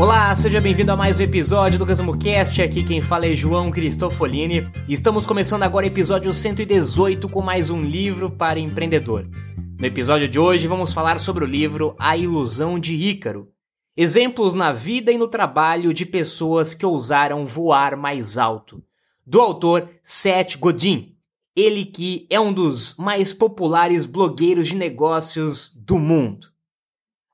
Olá, seja bem-vindo a mais um episódio do Resumo Cast. Aqui quem fala é João Cristofolini. Estamos começando agora o episódio 118 com mais um livro para empreendedor. No episódio de hoje vamos falar sobre o livro A Ilusão de Ícaro. Exemplos na vida e no trabalho de pessoas que ousaram voar mais alto. Do autor Seth Godin. Ele que é um dos mais populares blogueiros de negócios do mundo.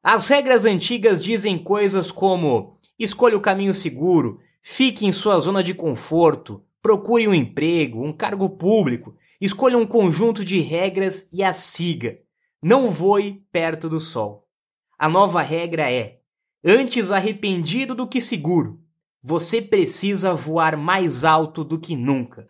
As regras antigas dizem coisas como: escolha o caminho seguro, fique em sua zona de conforto, procure um emprego, um cargo público, escolha um conjunto de regras e a siga. Não voe perto do sol. A nova regra é: antes arrependido do que seguro, você precisa voar mais alto do que nunca.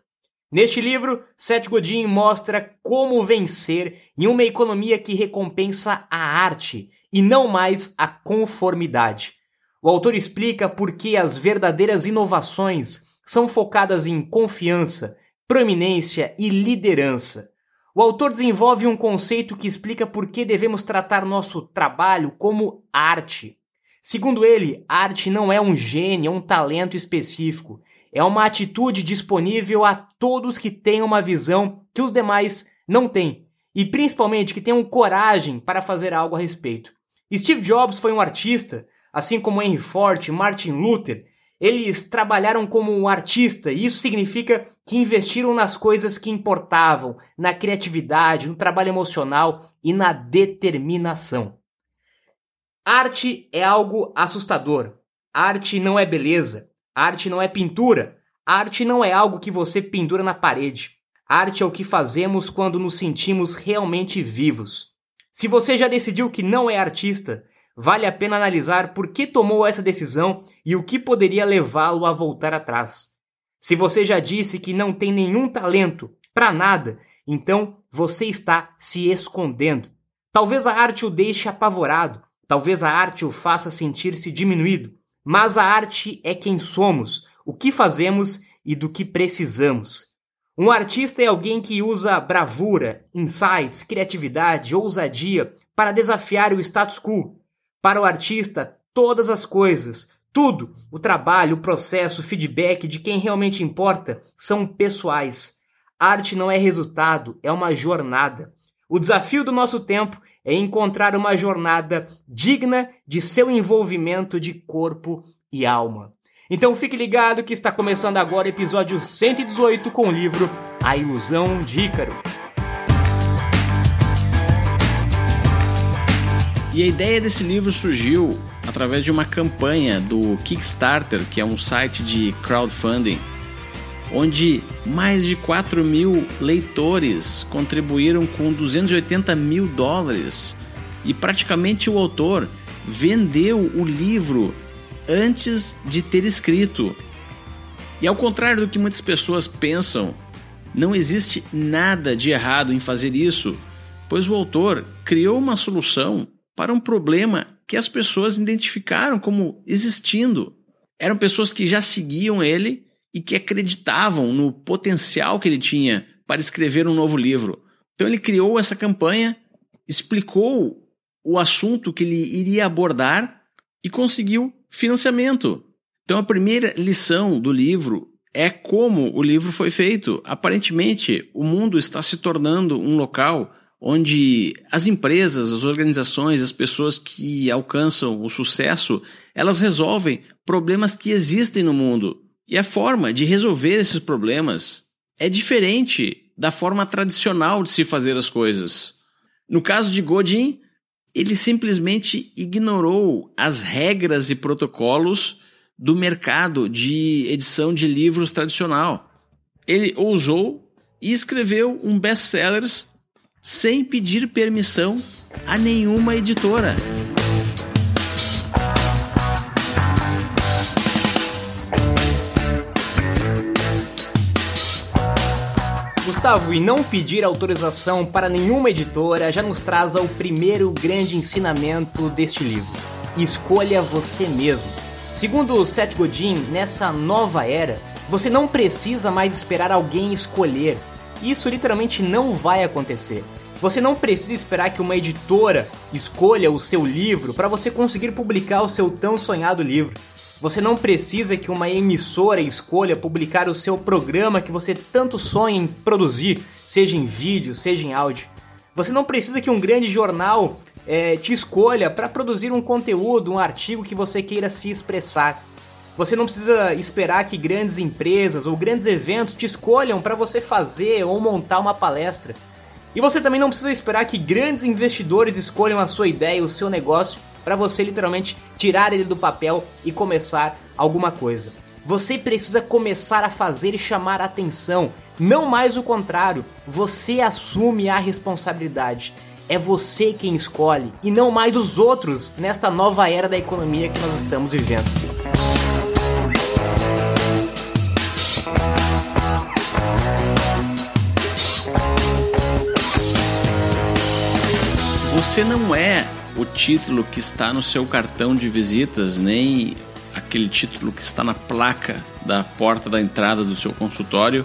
Neste livro, Seth Godin mostra como vencer em uma economia que recompensa a arte e não mais a conformidade. O autor explica por que as verdadeiras inovações são focadas em confiança, proeminência e liderança. O autor desenvolve um conceito que explica por que devemos tratar nosso trabalho como arte. Segundo ele, arte não é um gênio, um talento específico. É uma atitude disponível a todos que têm uma visão que os demais não têm. E principalmente que tenham coragem para fazer algo a respeito. Steve Jobs foi um artista, assim como Henry Ford Martin Luther. Eles trabalharam como um artista e isso significa que investiram nas coisas que importavam, na criatividade, no trabalho emocional e na determinação. Arte é algo assustador. Arte não é beleza. Arte não é pintura. Arte não é algo que você pendura na parede. Arte é o que fazemos quando nos sentimos realmente vivos. Se você já decidiu que não é artista, vale a pena analisar por que tomou essa decisão e o que poderia levá-lo a voltar atrás. Se você já disse que não tem nenhum talento para nada, então você está se escondendo. Talvez a arte o deixe apavorado, talvez a arte o faça sentir-se diminuído, mas a arte é quem somos, o que fazemos e do que precisamos. Um artista é alguém que usa bravura, insights, criatividade, ousadia para desafiar o status quo. Para o artista, todas as coisas, tudo, o trabalho, o processo, o feedback de quem realmente importa, são pessoais. Arte não é resultado, é uma jornada. O desafio do nosso tempo é encontrar uma jornada digna de seu envolvimento de corpo e alma. Então fique ligado que está começando agora o episódio 118 com o livro A Ilusão de Ícaro. E a ideia desse livro surgiu através de uma campanha do Kickstarter, que é um site de crowdfunding, onde mais de 4 mil leitores contribuíram com 280 mil dólares e praticamente o autor vendeu o livro antes de ter escrito. E ao contrário do que muitas pessoas pensam, não existe nada de errado em fazer isso, pois o autor criou uma solução para um problema que as pessoas identificaram como existindo. Eram pessoas que já seguiam ele e que acreditavam no potencial que ele tinha para escrever um novo livro. Então ele criou essa campanha, explicou o assunto que ele iria abordar e conseguiu financiamento. Então a primeira lição do livro é como o livro foi feito. Aparentemente, o mundo está se tornando um local onde as empresas, as organizações, as pessoas que alcançam o sucesso, elas resolvem problemas que existem no mundo. E a forma de resolver esses problemas é diferente da forma tradicional de se fazer as coisas. No caso de Godin, ele simplesmente ignorou as regras e protocolos do mercado de edição de livros tradicional. Ele ousou e escreveu um best-sellers sem pedir permissão a nenhuma editora. Gustavo, e não pedir autorização para nenhuma editora já nos traz ao primeiro grande ensinamento deste livro. Escolha você mesmo. Segundo Seth Godin, nessa nova era, você não precisa mais esperar alguém escolher. Isso literalmente não vai acontecer. Você não precisa esperar que uma editora escolha o seu livro para você conseguir publicar o seu tão sonhado livro. Você não precisa que uma emissora escolha publicar o seu programa que você tanto sonha em produzir, seja em vídeo, seja em áudio. Você não precisa que um grande jornal é, te escolha para produzir um conteúdo, um artigo que você queira se expressar. Você não precisa esperar que grandes empresas ou grandes eventos te escolham para você fazer ou montar uma palestra. E você também não precisa esperar que grandes investidores escolham a sua ideia, o seu negócio, para você literalmente tirar ele do papel e começar alguma coisa. Você precisa começar a fazer e chamar a atenção, não mais o contrário. Você assume a responsabilidade. É você quem escolhe e não mais os outros nesta nova era da economia que nós estamos vivendo. Você não é o título que está no seu cartão de visitas, nem aquele título que está na placa da porta da entrada do seu consultório,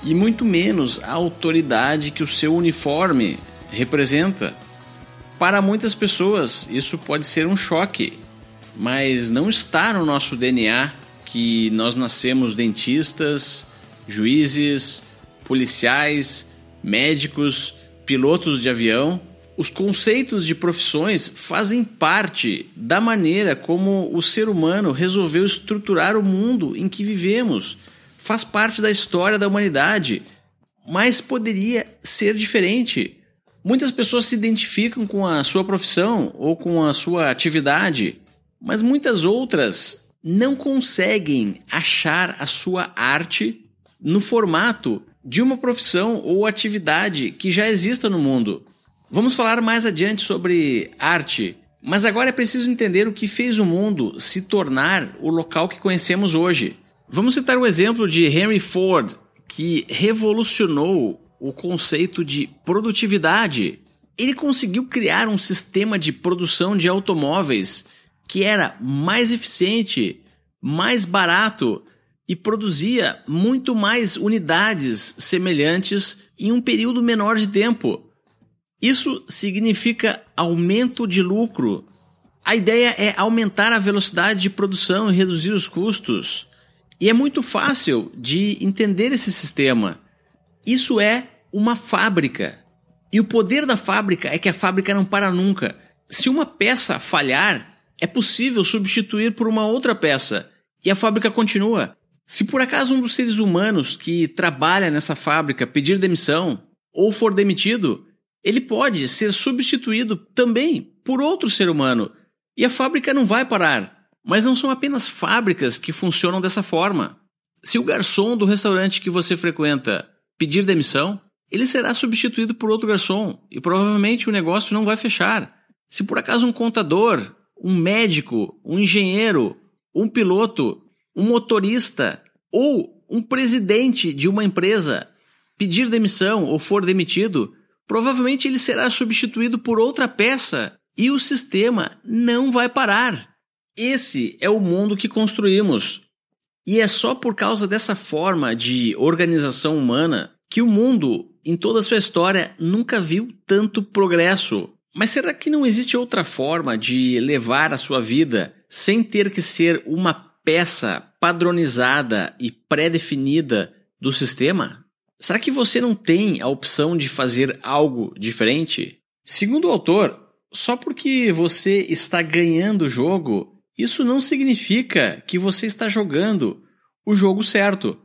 e muito menos a autoridade que o seu uniforme representa. Para muitas pessoas, isso pode ser um choque, mas não está no nosso DNA que nós nascemos dentistas, juízes, policiais, médicos, pilotos de avião os conceitos de profissões fazem parte da maneira como o ser humano resolveu estruturar o mundo em que vivemos. Faz parte da história da humanidade, mas poderia ser diferente. Muitas pessoas se identificam com a sua profissão ou com a sua atividade, mas muitas outras não conseguem achar a sua arte no formato de uma profissão ou atividade que já exista no mundo. Vamos falar mais adiante sobre arte, mas agora é preciso entender o que fez o mundo se tornar o local que conhecemos hoje. Vamos citar o exemplo de Henry Ford, que revolucionou o conceito de produtividade. Ele conseguiu criar um sistema de produção de automóveis que era mais eficiente, mais barato e produzia muito mais unidades semelhantes em um período menor de tempo. Isso significa aumento de lucro. A ideia é aumentar a velocidade de produção e reduzir os custos. E é muito fácil de entender esse sistema. Isso é uma fábrica. E o poder da fábrica é que a fábrica não para nunca. Se uma peça falhar, é possível substituir por uma outra peça e a fábrica continua. Se por acaso um dos seres humanos que trabalha nessa fábrica pedir demissão ou for demitido, ele pode ser substituído também por outro ser humano. E a fábrica não vai parar. Mas não são apenas fábricas que funcionam dessa forma. Se o garçom do restaurante que você frequenta pedir demissão, ele será substituído por outro garçom e provavelmente o negócio não vai fechar. Se por acaso um contador, um médico, um engenheiro, um piloto, um motorista ou um presidente de uma empresa pedir demissão ou for demitido, provavelmente ele será substituído por outra peça e o sistema não vai parar. Esse é o mundo que construímos. E é só por causa dessa forma de organização humana que o mundo, em toda sua história, nunca viu tanto progresso. Mas será que não existe outra forma de levar a sua vida sem ter que ser uma peça padronizada e pré-definida do sistema? Será que você não tem a opção de fazer algo diferente? Segundo o autor, só porque você está ganhando o jogo, isso não significa que você está jogando o jogo certo.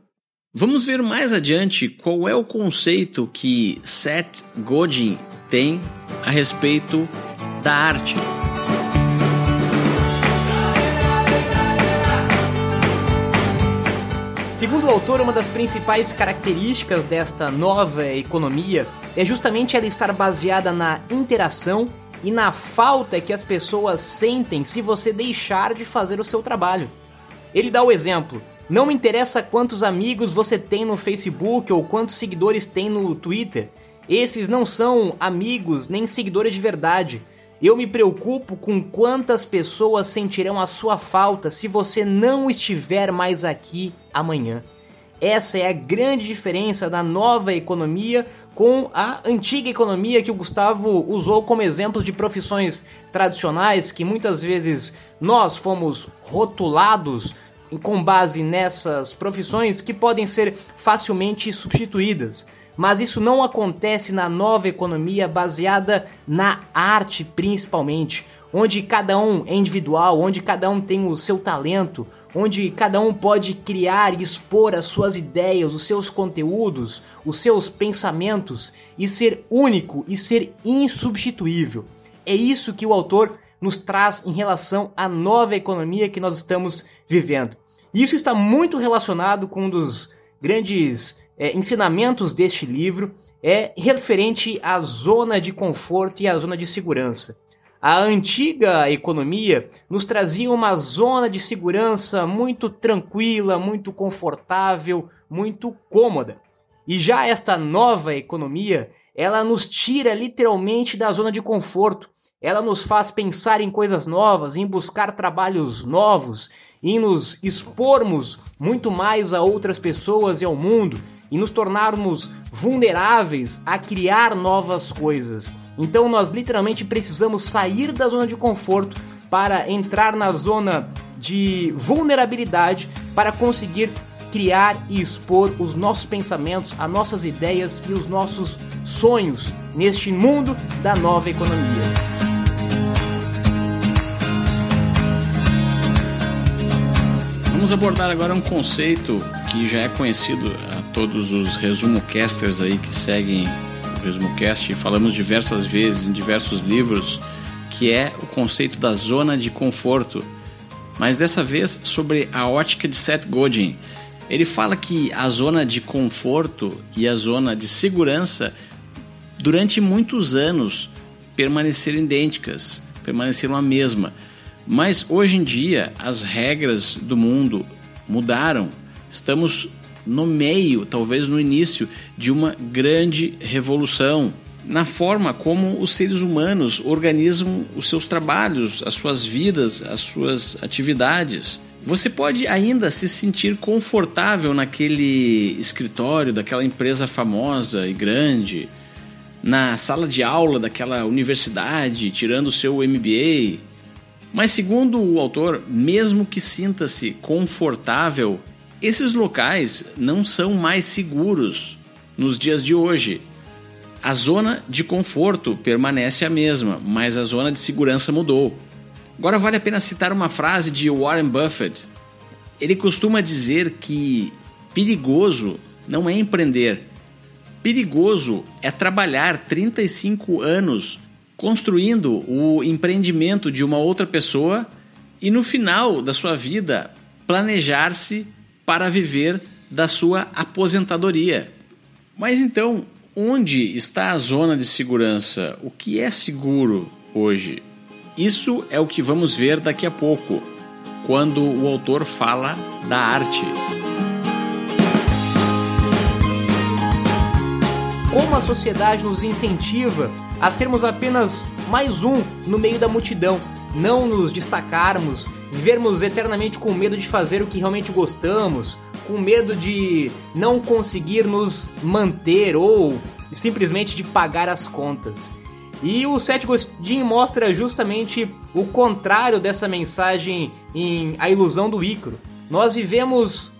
Vamos ver mais adiante qual é o conceito que Seth Godin tem a respeito da arte. Segundo o autor, uma das principais características desta nova economia é justamente ela estar baseada na interação e na falta que as pessoas sentem se você deixar de fazer o seu trabalho. Ele dá o exemplo: não me interessa quantos amigos você tem no Facebook ou quantos seguidores tem no Twitter. Esses não são amigos nem seguidores de verdade. Eu me preocupo com quantas pessoas sentirão a sua falta se você não estiver mais aqui amanhã. Essa é a grande diferença da nova economia com a antiga economia que o Gustavo usou como exemplos de profissões tradicionais que muitas vezes nós fomos rotulados com base nessas profissões que podem ser facilmente substituídas mas isso não acontece na nova economia baseada na arte principalmente, onde cada um é individual, onde cada um tem o seu talento, onde cada um pode criar e expor as suas ideias, os seus conteúdos, os seus pensamentos e ser único e ser insubstituível. É isso que o autor nos traz em relação à nova economia que nós estamos vivendo. Isso está muito relacionado com um dos grandes é, ensinamentos deste livro é referente à zona de conforto e à zona de segurança. A antiga economia nos trazia uma zona de segurança muito tranquila, muito confortável, muito cômoda. E já esta nova economia, ela nos tira literalmente da zona de conforto. Ela nos faz pensar em coisas novas, em buscar trabalhos novos, em nos expormos muito mais a outras pessoas e ao mundo e nos tornarmos vulneráveis a criar novas coisas. Então nós literalmente precisamos sair da zona de conforto para entrar na zona de vulnerabilidade para conseguir criar e expor os nossos pensamentos, as nossas ideias e os nossos sonhos neste mundo da nova economia. Vamos abordar agora um conceito que já é conhecido a todos os resumo casters aí que seguem o resumo cast e falamos diversas vezes em diversos livros, que é o conceito da zona de conforto. Mas dessa vez sobre a ótica de Seth Godin. Ele fala que a zona de conforto e a zona de segurança durante muitos anos permaneceram idênticas, permaneceram a mesma mas hoje em dia as regras do mundo mudaram. Estamos no meio, talvez no início, de uma grande revolução na forma como os seres humanos organizam os seus trabalhos, as suas vidas, as suas atividades. Você pode ainda se sentir confortável naquele escritório daquela empresa famosa e grande, na sala de aula daquela universidade, tirando o seu MBA, mas, segundo o autor, mesmo que sinta-se confortável, esses locais não são mais seguros nos dias de hoje. A zona de conforto permanece a mesma, mas a zona de segurança mudou. Agora vale a pena citar uma frase de Warren Buffett. Ele costuma dizer que perigoso não é empreender. Perigoso é trabalhar 35 anos construindo o empreendimento de uma outra pessoa e no final da sua vida planejar-se para viver da sua aposentadoria. Mas então, onde está a zona de segurança? O que é seguro hoje? Isso é o que vamos ver daqui a pouco, quando o autor fala da arte. Como a sociedade nos incentiva a sermos apenas mais um no meio da multidão, não nos destacarmos, vivermos eternamente com medo de fazer o que realmente gostamos, com medo de não conseguir nos manter ou simplesmente de pagar as contas. E o Seth Godin mostra justamente o contrário dessa mensagem em A Ilusão do Ícaro. Nós vivemos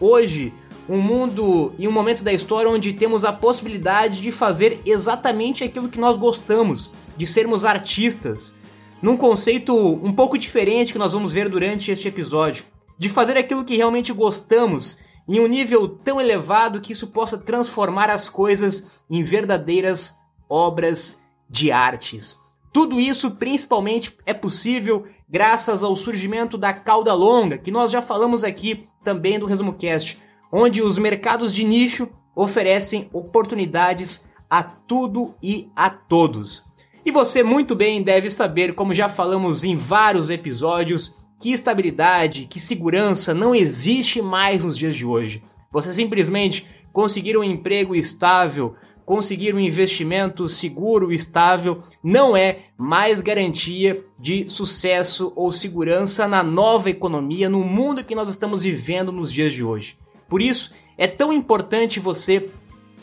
hoje um mundo e um momento da história onde temos a possibilidade de fazer exatamente aquilo que nós gostamos, de sermos artistas, num conceito um pouco diferente que nós vamos ver durante este episódio, de fazer aquilo que realmente gostamos em um nível tão elevado que isso possa transformar as coisas em verdadeiras obras de artes. Tudo isso principalmente é possível graças ao surgimento da cauda longa, que nós já falamos aqui também do Resumo Cast, onde os mercados de nicho oferecem oportunidades a tudo e a todos. E você muito bem deve saber, como já falamos em vários episódios, que estabilidade, que segurança não existe mais nos dias de hoje. Você simplesmente conseguir um emprego estável, conseguir um investimento seguro, estável, não é mais garantia de sucesso ou segurança na nova economia, no mundo que nós estamos vivendo nos dias de hoje. Por isso, é tão importante você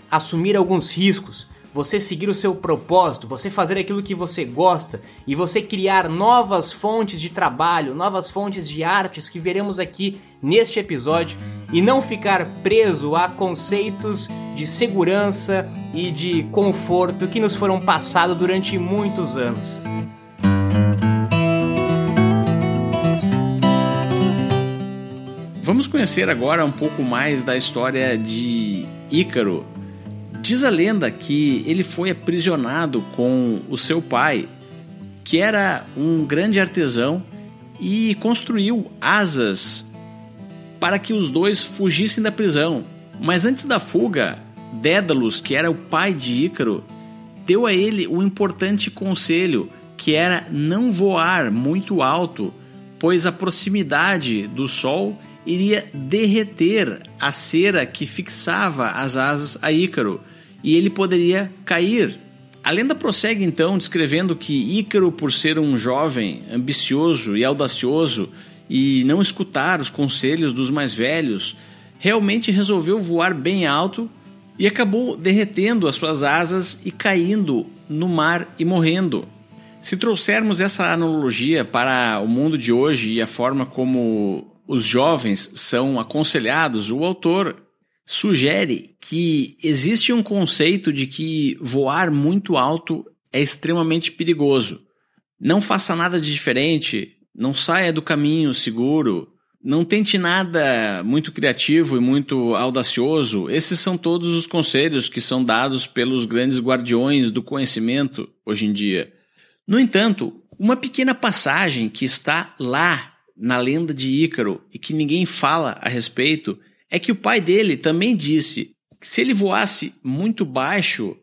assumir alguns riscos, você seguir o seu propósito, você fazer aquilo que você gosta e você criar novas fontes de trabalho, novas fontes de artes que veremos aqui neste episódio e não ficar preso a conceitos de segurança e de conforto que nos foram passados durante muitos anos. Vamos conhecer agora um pouco mais da história de Ícaro, Diz a lenda que ele foi aprisionado com o seu pai, que era um grande artesão, e construiu asas para que os dois fugissem da prisão. Mas antes da fuga, Dédalus, que era o pai de Ícaro, deu a ele um importante conselho, que era não voar muito alto, pois a proximidade do sol iria derreter a cera que fixava as asas a Ícaro e ele poderia cair. A lenda prossegue então descrevendo que Ícaro, por ser um jovem ambicioso e audacioso e não escutar os conselhos dos mais velhos, realmente resolveu voar bem alto e acabou derretendo as suas asas e caindo no mar e morrendo. Se trouxermos essa analogia para o mundo de hoje e a forma como os jovens são aconselhados, o autor sugere que existe um conceito de que voar muito alto é extremamente perigoso. Não faça nada de diferente, não saia do caminho seguro, não tente nada muito criativo e muito audacioso. Esses são todos os conselhos que são dados pelos grandes guardiões do conhecimento hoje em dia. No entanto, uma pequena passagem que está lá na lenda de Ícaro e que ninguém fala a respeito é que o pai dele também disse que se ele voasse muito baixo,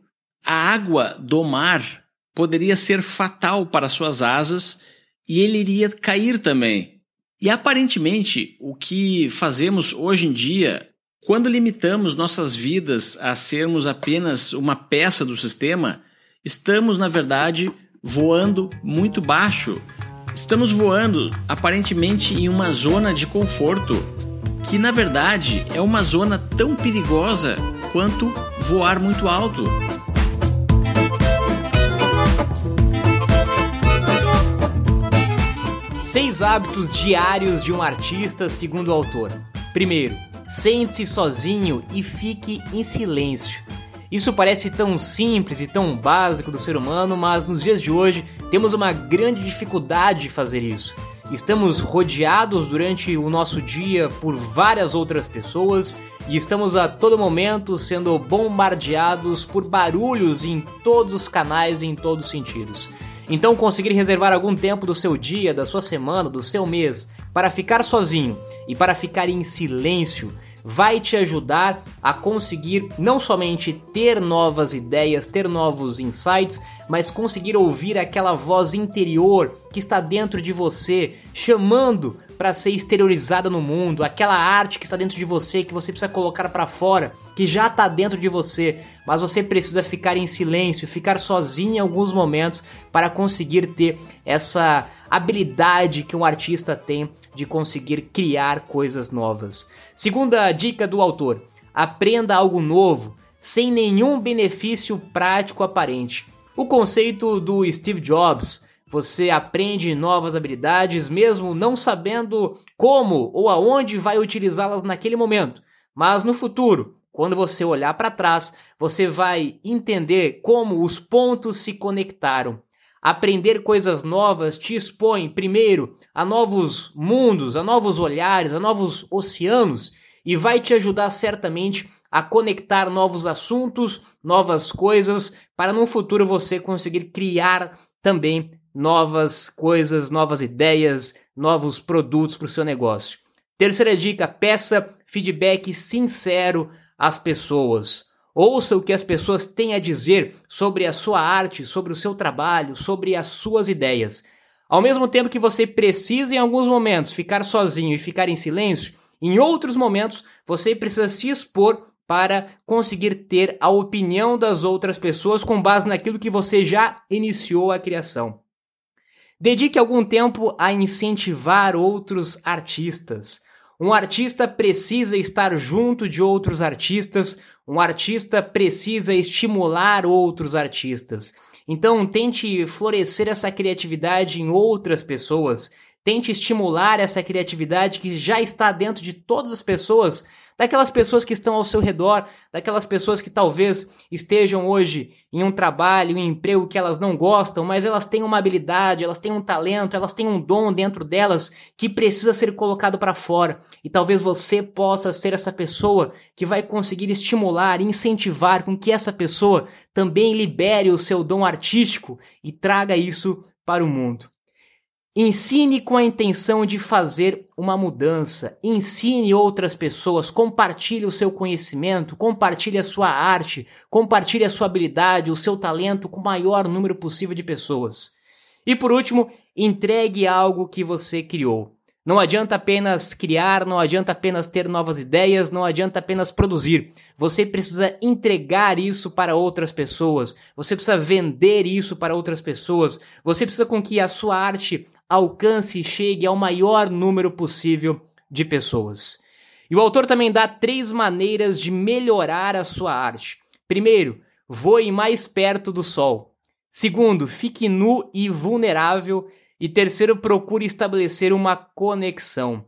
a água do mar poderia ser fatal para suas asas e ele iria cair também. E aparentemente, o que fazemos hoje em dia, quando limitamos nossas vidas a sermos apenas uma peça do sistema, estamos, na verdade, voando muito baixo. Estamos voando aparentemente em uma zona de conforto que na verdade é uma zona tão perigosa quanto voar muito alto. Seis hábitos diários de um artista, segundo o autor. Primeiro, sente-se sozinho e fique em silêncio. Isso parece tão simples e tão básico do ser humano, mas nos dias de hoje temos uma grande dificuldade de fazer isso. Estamos rodeados durante o nosso dia por várias outras pessoas e estamos a todo momento sendo bombardeados por barulhos em todos os canais e em todos os sentidos. Então, conseguir reservar algum tempo do seu dia, da sua semana, do seu mês para ficar sozinho e para ficar em silêncio vai te ajudar a conseguir não somente ter novas ideias, ter novos insights, mas conseguir ouvir aquela voz interior que está dentro de você, chamando para ser exteriorizada no mundo, aquela arte que está dentro de você, que você precisa colocar para fora, que já está dentro de você, mas você precisa ficar em silêncio, ficar sozinho em alguns momentos para conseguir ter essa habilidade que um artista tem de conseguir criar coisas novas. Segunda dica do autor: aprenda algo novo sem nenhum benefício prático aparente. O conceito do Steve Jobs, você aprende novas habilidades mesmo não sabendo como ou aonde vai utilizá-las naquele momento. Mas no futuro, quando você olhar para trás, você vai entender como os pontos se conectaram. Aprender coisas novas te expõe, primeiro, a novos mundos, a novos olhares, a novos oceanos e vai te ajudar certamente a conectar novos assuntos, novas coisas, para no futuro você conseguir criar também novas coisas, novas ideias, novos produtos para o seu negócio. Terceira dica: peça feedback sincero às pessoas. Ouça o que as pessoas têm a dizer sobre a sua arte, sobre o seu trabalho, sobre as suas ideias. Ao mesmo tempo que você precisa, em alguns momentos, ficar sozinho e ficar em silêncio, em outros momentos você precisa se expor para conseguir ter a opinião das outras pessoas com base naquilo que você já iniciou a criação. Dedique algum tempo a incentivar outros artistas. Um artista precisa estar junto de outros artistas, um artista precisa estimular outros artistas. Então, tente florescer essa criatividade em outras pessoas, tente estimular essa criatividade que já está dentro de todas as pessoas daquelas pessoas que estão ao seu redor, daquelas pessoas que talvez estejam hoje em um trabalho, em um emprego que elas não gostam, mas elas têm uma habilidade, elas têm um talento, elas têm um dom dentro delas que precisa ser colocado para fora. E talvez você possa ser essa pessoa que vai conseguir estimular, incentivar com que essa pessoa também libere o seu dom artístico e traga isso para o mundo. Ensine com a intenção de fazer uma mudança. Ensine outras pessoas, compartilhe o seu conhecimento, compartilhe a sua arte, compartilhe a sua habilidade, o seu talento com o maior número possível de pessoas. E por último, entregue algo que você criou. Não adianta apenas criar, não adianta apenas ter novas ideias, não adianta apenas produzir. Você precisa entregar isso para outras pessoas, você precisa vender isso para outras pessoas, você precisa com que a sua arte alcance e chegue ao maior número possível de pessoas. E o autor também dá três maneiras de melhorar a sua arte. Primeiro, voe mais perto do sol. Segundo, fique nu e vulnerável. E terceiro, procure estabelecer uma conexão.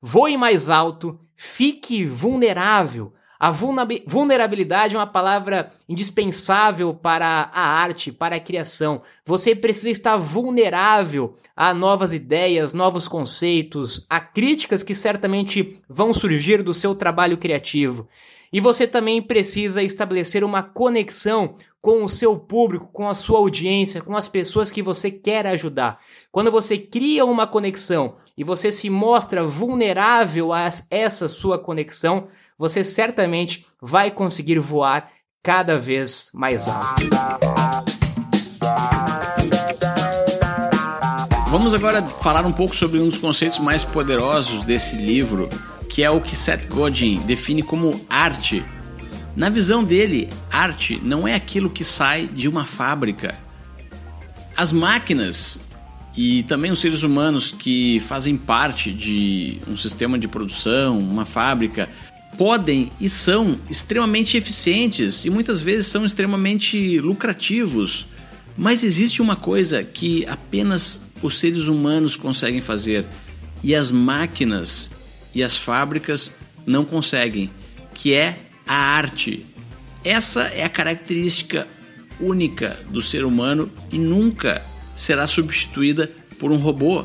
Voe mais alto, fique vulnerável. A vulnerabilidade é uma palavra indispensável para a arte, para a criação. Você precisa estar vulnerável a novas ideias, novos conceitos, a críticas que certamente vão surgir do seu trabalho criativo. E você também precisa estabelecer uma conexão com o seu público, com a sua audiência, com as pessoas que você quer ajudar. Quando você cria uma conexão e você se mostra vulnerável a essa sua conexão, você certamente vai conseguir voar cada vez mais alto. Vamos agora falar um pouco sobre um dos conceitos mais poderosos desse livro, que é o que Seth Godin define como arte. Na visão dele, arte não é aquilo que sai de uma fábrica. As máquinas e também os seres humanos que fazem parte de um sistema de produção, uma fábrica, podem e são extremamente eficientes e muitas vezes são extremamente lucrativos. Mas existe uma coisa que apenas os seres humanos conseguem fazer e as máquinas e as fábricas não conseguem, que é a arte. Essa é a característica única do ser humano e nunca será substituída por um robô.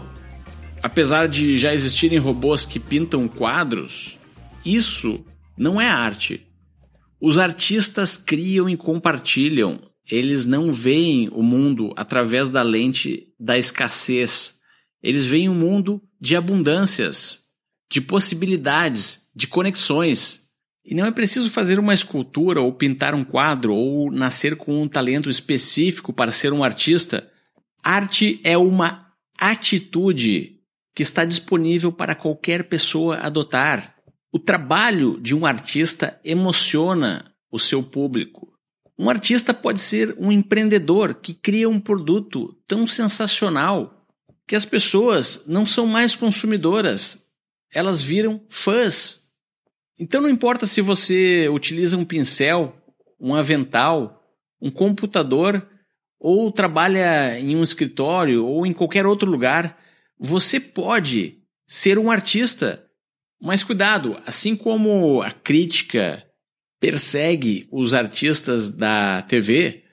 Apesar de já existirem robôs que pintam quadros, isso não é arte. Os artistas criam e compartilham, eles não veem o mundo através da lente da escassez. Eles veem o um mundo de abundâncias de possibilidades, de conexões. E não é preciso fazer uma escultura ou pintar um quadro ou nascer com um talento específico para ser um artista. Arte é uma atitude que está disponível para qualquer pessoa adotar. O trabalho de um artista emociona o seu público. Um artista pode ser um empreendedor que cria um produto tão sensacional que as pessoas não são mais consumidoras, elas viram fãs. Então não importa se você utiliza um pincel, um avental, um computador ou trabalha em um escritório ou em qualquer outro lugar, você pode ser um artista Mas cuidado, assim como a crítica persegue os artistas da TV,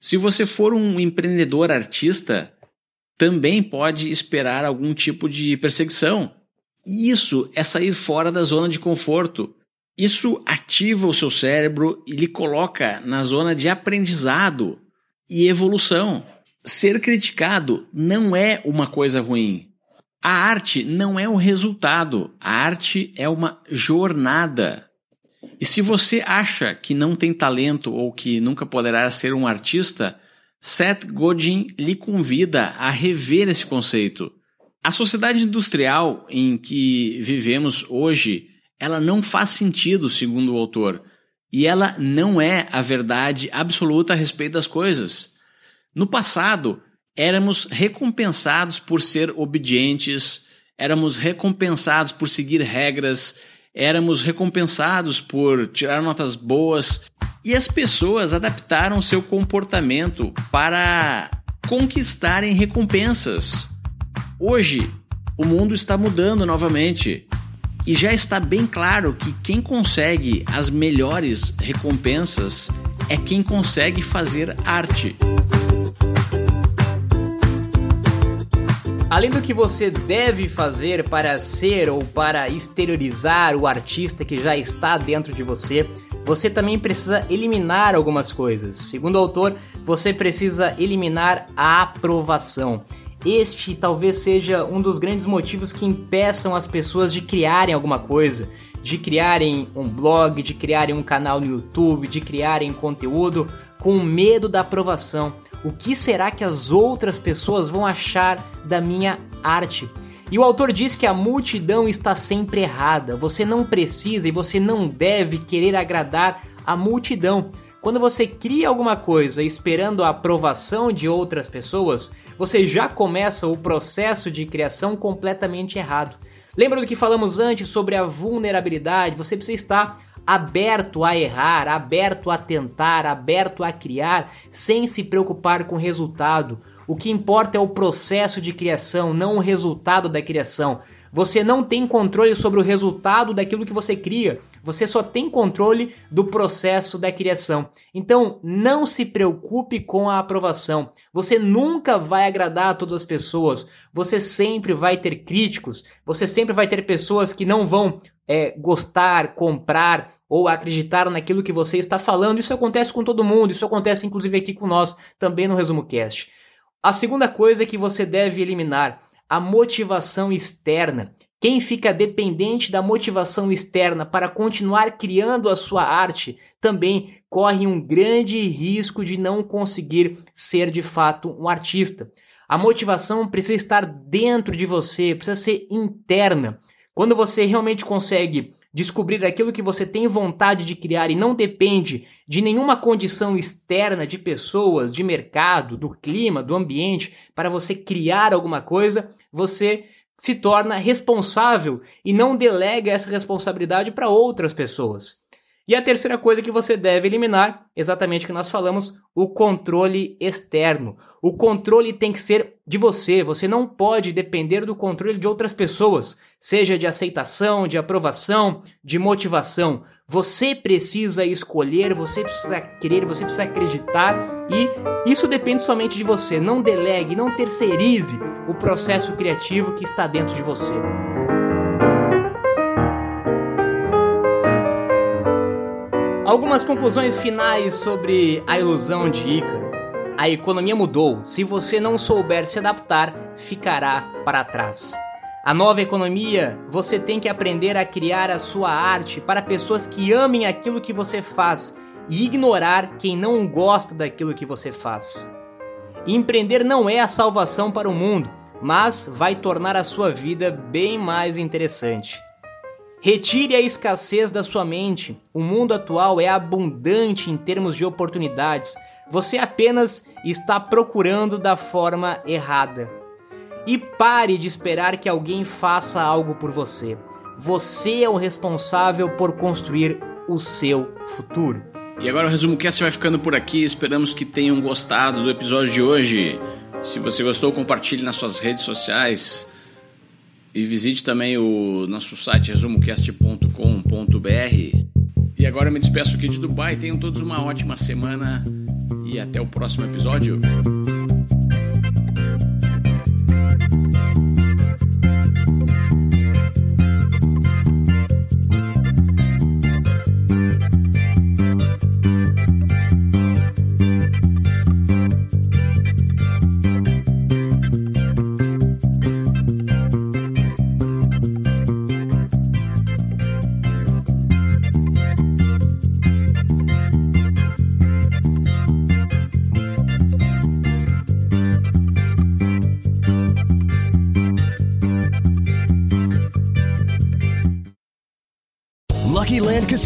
se você for um empreendedor artista, também pode esperar algum tipo de perseguição. E isso é sair fora da zona de conforto. Isso ativa o seu cérebro e lhe coloca na zona de aprendizado e evolução. Ser criticado não é uma coisa ruim. A arte não é o resultado, a arte é uma jornada. E se você acha que não tem talento ou que nunca poderá ser um artista, Seth Godin lhe convida a rever esse conceito. A sociedade industrial em que vivemos hoje, ela não faz sentido, segundo o autor, e ela não é a verdade absoluta a respeito das coisas. No passado, éramos recompensados por ser obedientes, éramos recompensados por seguir regras, éramos recompensados por tirar notas boas e as pessoas adaptaram seu comportamento para conquistarem recompensas. Hoje, o mundo está mudando novamente e já está bem claro que quem consegue as melhores recompensas é quem consegue fazer arte. Além do que você deve fazer para ser ou para exteriorizar o artista que já está dentro de você, você também precisa eliminar algumas coisas. Segundo o autor, você precisa eliminar a aprovação. Este talvez seja um dos grandes motivos que impeçam as pessoas de criarem alguma coisa, de criarem um blog, de criarem um canal no YouTube, de criarem conteúdo com medo da aprovação. O que será que as outras pessoas vão achar da minha arte? E o autor diz que a multidão está sempre errada. Você não precisa e você não deve querer agradar a multidão. Quando você cria alguma coisa esperando a aprovação de outras pessoas, você já começa o processo de criação completamente errado. Lembra do que falamos antes sobre a vulnerabilidade? Você precisa estar aberto a errar, aberto a tentar, aberto a criar, sem se preocupar com o resultado. O que importa é o processo de criação, não o resultado da criação. Você não tem controle sobre o resultado daquilo que você cria. Você só tem controle do processo da criação. Então, não se preocupe com a aprovação. Você nunca vai agradar a todas as pessoas. Você sempre vai ter críticos. Você sempre vai ter pessoas que não vão é, gostar, comprar ou acreditar naquilo que você está falando. Isso acontece com todo mundo. Isso acontece inclusive aqui com nós, também no Resumo Cast. A segunda coisa que você deve eliminar a motivação externa. Quem fica dependente da motivação externa para continuar criando a sua arte também corre um grande risco de não conseguir ser de fato um artista. A motivação precisa estar dentro de você, precisa ser interna. Quando você realmente consegue descobrir aquilo que você tem vontade de criar e não depende de nenhuma condição externa de pessoas, de mercado, do clima, do ambiente para você criar alguma coisa, você se torna responsável e não delega essa responsabilidade para outras pessoas. E a terceira coisa que você deve eliminar, exatamente o que nós falamos, o controle externo. O controle tem que ser de você, você não pode depender do controle de outras pessoas, seja de aceitação, de aprovação, de motivação. Você precisa escolher, você precisa querer, você precisa acreditar e isso depende somente de você. Não delegue, não terceirize o processo criativo que está dentro de você. Algumas conclusões finais sobre a ilusão de Ícaro. A economia mudou. Se você não souber se adaptar, ficará para trás. A nova economia, você tem que aprender a criar a sua arte para pessoas que amem aquilo que você faz e ignorar quem não gosta daquilo que você faz. Empreender não é a salvação para o mundo, mas vai tornar a sua vida bem mais interessante. Retire a escassez da sua mente. O mundo atual é abundante em termos de oportunidades. Você apenas está procurando da forma errada. E pare de esperar que alguém faça algo por você. Você é o responsável por construir o seu futuro. E agora o resumo cast vai ficando por aqui. Esperamos que tenham gostado do episódio de hoje. Se você gostou, compartilhe nas suas redes sociais. E visite também o nosso site resumocast.com.br. E agora eu me despeço aqui de Dubai. Tenham todos uma ótima semana e até o próximo episódio.